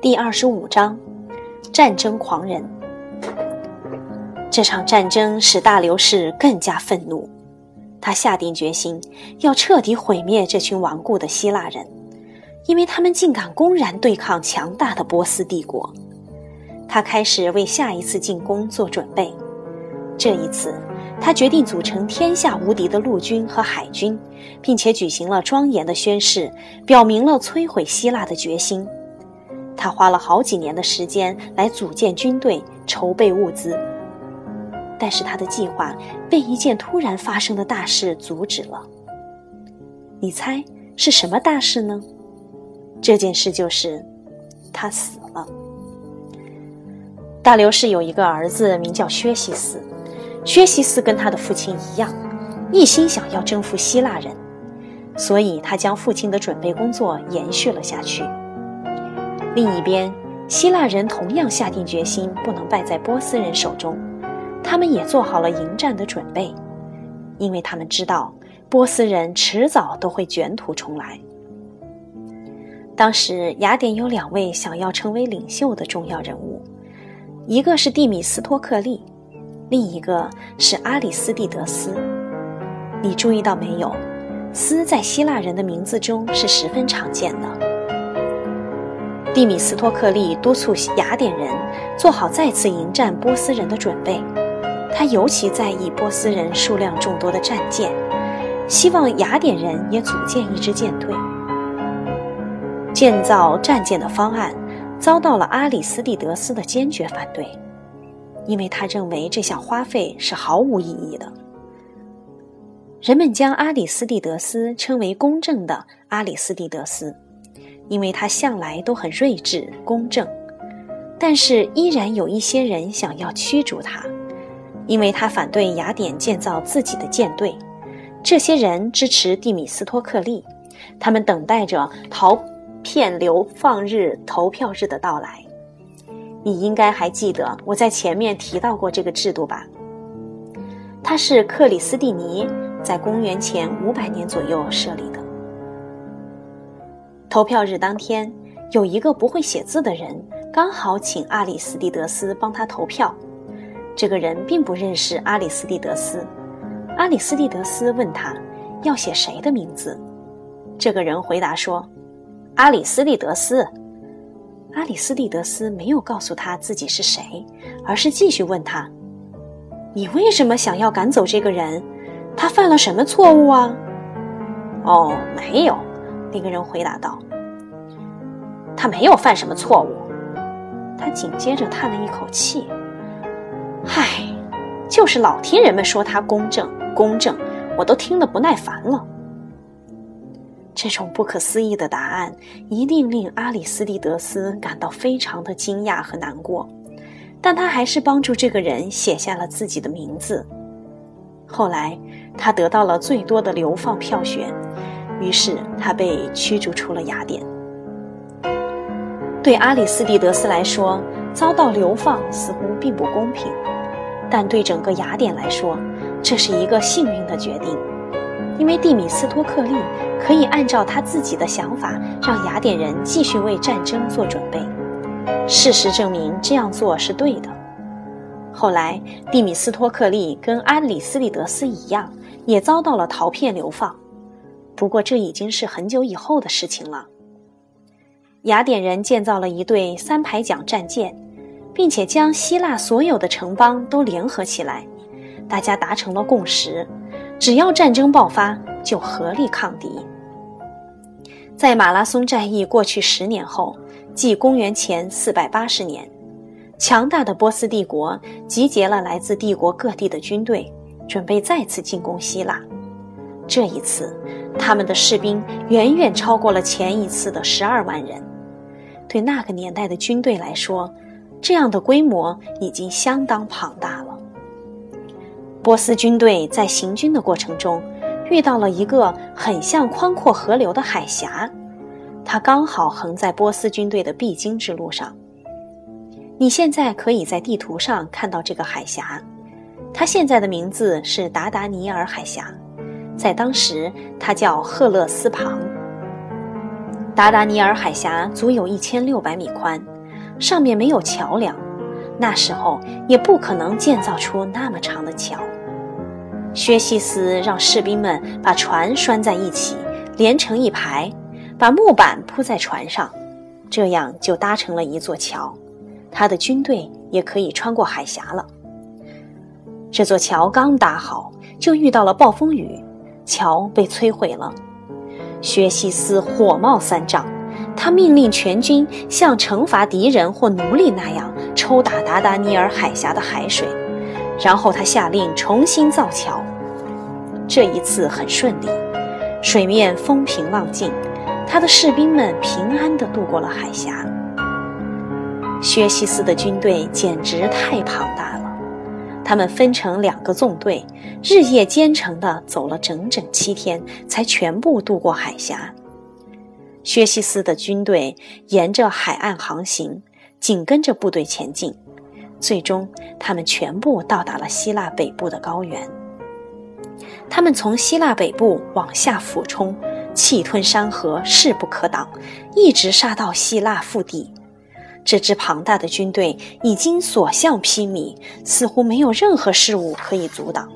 第二十五章，战争狂人。这场战争使大流士更加愤怒，他下定决心要彻底毁灭这群顽固的希腊人，因为他们竟敢公然对抗强大的波斯帝国。他开始为下一次进攻做准备。这一次，他决定组成天下无敌的陆军和海军，并且举行了庄严的宣誓，表明了摧毁希腊的决心。他花了好几年的时间来组建军队、筹备物资，但是他的计划被一件突然发生的大事阻止了。你猜是什么大事呢？这件事就是他死了。大流士有一个儿子，名叫薛西斯。薛西斯跟他的父亲一样，一心想要征服希腊人，所以他将父亲的准备工作延续了下去。另一边，希腊人同样下定决心不能败在波斯人手中，他们也做好了迎战的准备，因为他们知道波斯人迟早都会卷土重来。当时，雅典有两位想要成为领袖的重要人物，一个是蒂米斯托克利。另一个是阿里斯蒂德斯，你注意到没有？斯在希腊人的名字中是十分常见的。蒂米斯托克利督促雅典人做好再次迎战波斯人的准备，他尤其在意波斯人数量众多的战舰，希望雅典人也组建一支舰队。建造战舰的方案遭到了阿里斯蒂德斯的坚决反对。因为他认为这项花费是毫无意义的。人们将阿里斯蒂德斯称为公正的阿里斯蒂德斯，因为他向来都很睿智公正。但是依然有一些人想要驱逐他，因为他反对雅典建造自己的舰队。这些人支持蒂米斯托克利，他们等待着陶片流放日投票日的到来。你应该还记得我在前面提到过这个制度吧？它是克里斯蒂尼在公元前五百年左右设立的。投票日当天，有一个不会写字的人刚好请阿里斯蒂德斯帮他投票。这个人并不认识阿里斯蒂德斯。阿里斯蒂德斯问他要写谁的名字，这个人回答说：“阿里斯蒂德斯。”阿里斯蒂德斯没有告诉他自己是谁，而是继续问他：“你为什么想要赶走这个人？他犯了什么错误啊？”“哦，没有。”那个人回答道，“他没有犯什么错误。”他紧接着叹了一口气：“唉，就是老听人们说他公正，公正，我都听得不耐烦了。”这种不可思议的答案一定令阿里斯蒂德斯感到非常的惊讶和难过，但他还是帮助这个人写下了自己的名字。后来，他得到了最多的流放票选，于是他被驱逐出了雅典。对阿里斯蒂德斯来说，遭到流放似乎并不公平，但对整个雅典来说，这是一个幸运的决定。因为蒂米斯托克利可以按照他自己的想法，让雅典人继续为战争做准备。事实证明这样做是对的。后来，蒂米斯托克利跟阿里斯蒂德斯一样，也遭到了陶片流放。不过，这已经是很久以后的事情了。雅典人建造了一对三排桨战舰，并且将希腊所有的城邦都联合起来，大家达成了共识。只要战争爆发，就合力抗敌。在马拉松战役过去十年后，即公元前四百八十年，强大的波斯帝国集结了来自帝国各地的军队，准备再次进攻希腊。这一次，他们的士兵远远超过了前一次的十二万人。对那个年代的军队来说，这样的规模已经相当庞大了。波斯军队在行军的过程中，遇到了一个很像宽阔河流的海峡，它刚好横在波斯军队的必经之路上。你现在可以在地图上看到这个海峡，它现在的名字是达达尼尔海峡，在当时它叫赫勒斯旁。达达尼尔海峡足有一千六百米宽，上面没有桥梁，那时候也不可能建造出那么长的桥。薛西斯让士兵们把船拴在一起，连成一排，把木板铺在船上，这样就搭成了一座桥。他的军队也可以穿过海峡了。这座桥刚搭好，就遇到了暴风雨，桥被摧毁了。薛西斯火冒三丈，他命令全军像惩罚敌人或奴隶那样抽打达达尼尔海峡的海水，然后他下令重新造桥。这一次很顺利，水面风平浪静，他的士兵们平安地渡过了海峡。薛西斯的军队简直太庞大了。他们分成两个纵队，日夜兼程地走了整整七天，才全部渡过海峡。薛西斯的军队沿着海岸航行，紧跟着部队前进。最终，他们全部到达了希腊北部的高原。他们从希腊北部往下俯冲，气吞山河，势不可挡，一直杀到希腊腹地。这支庞大的军队已经所向披靡，似乎没有任何事物可以阻挡。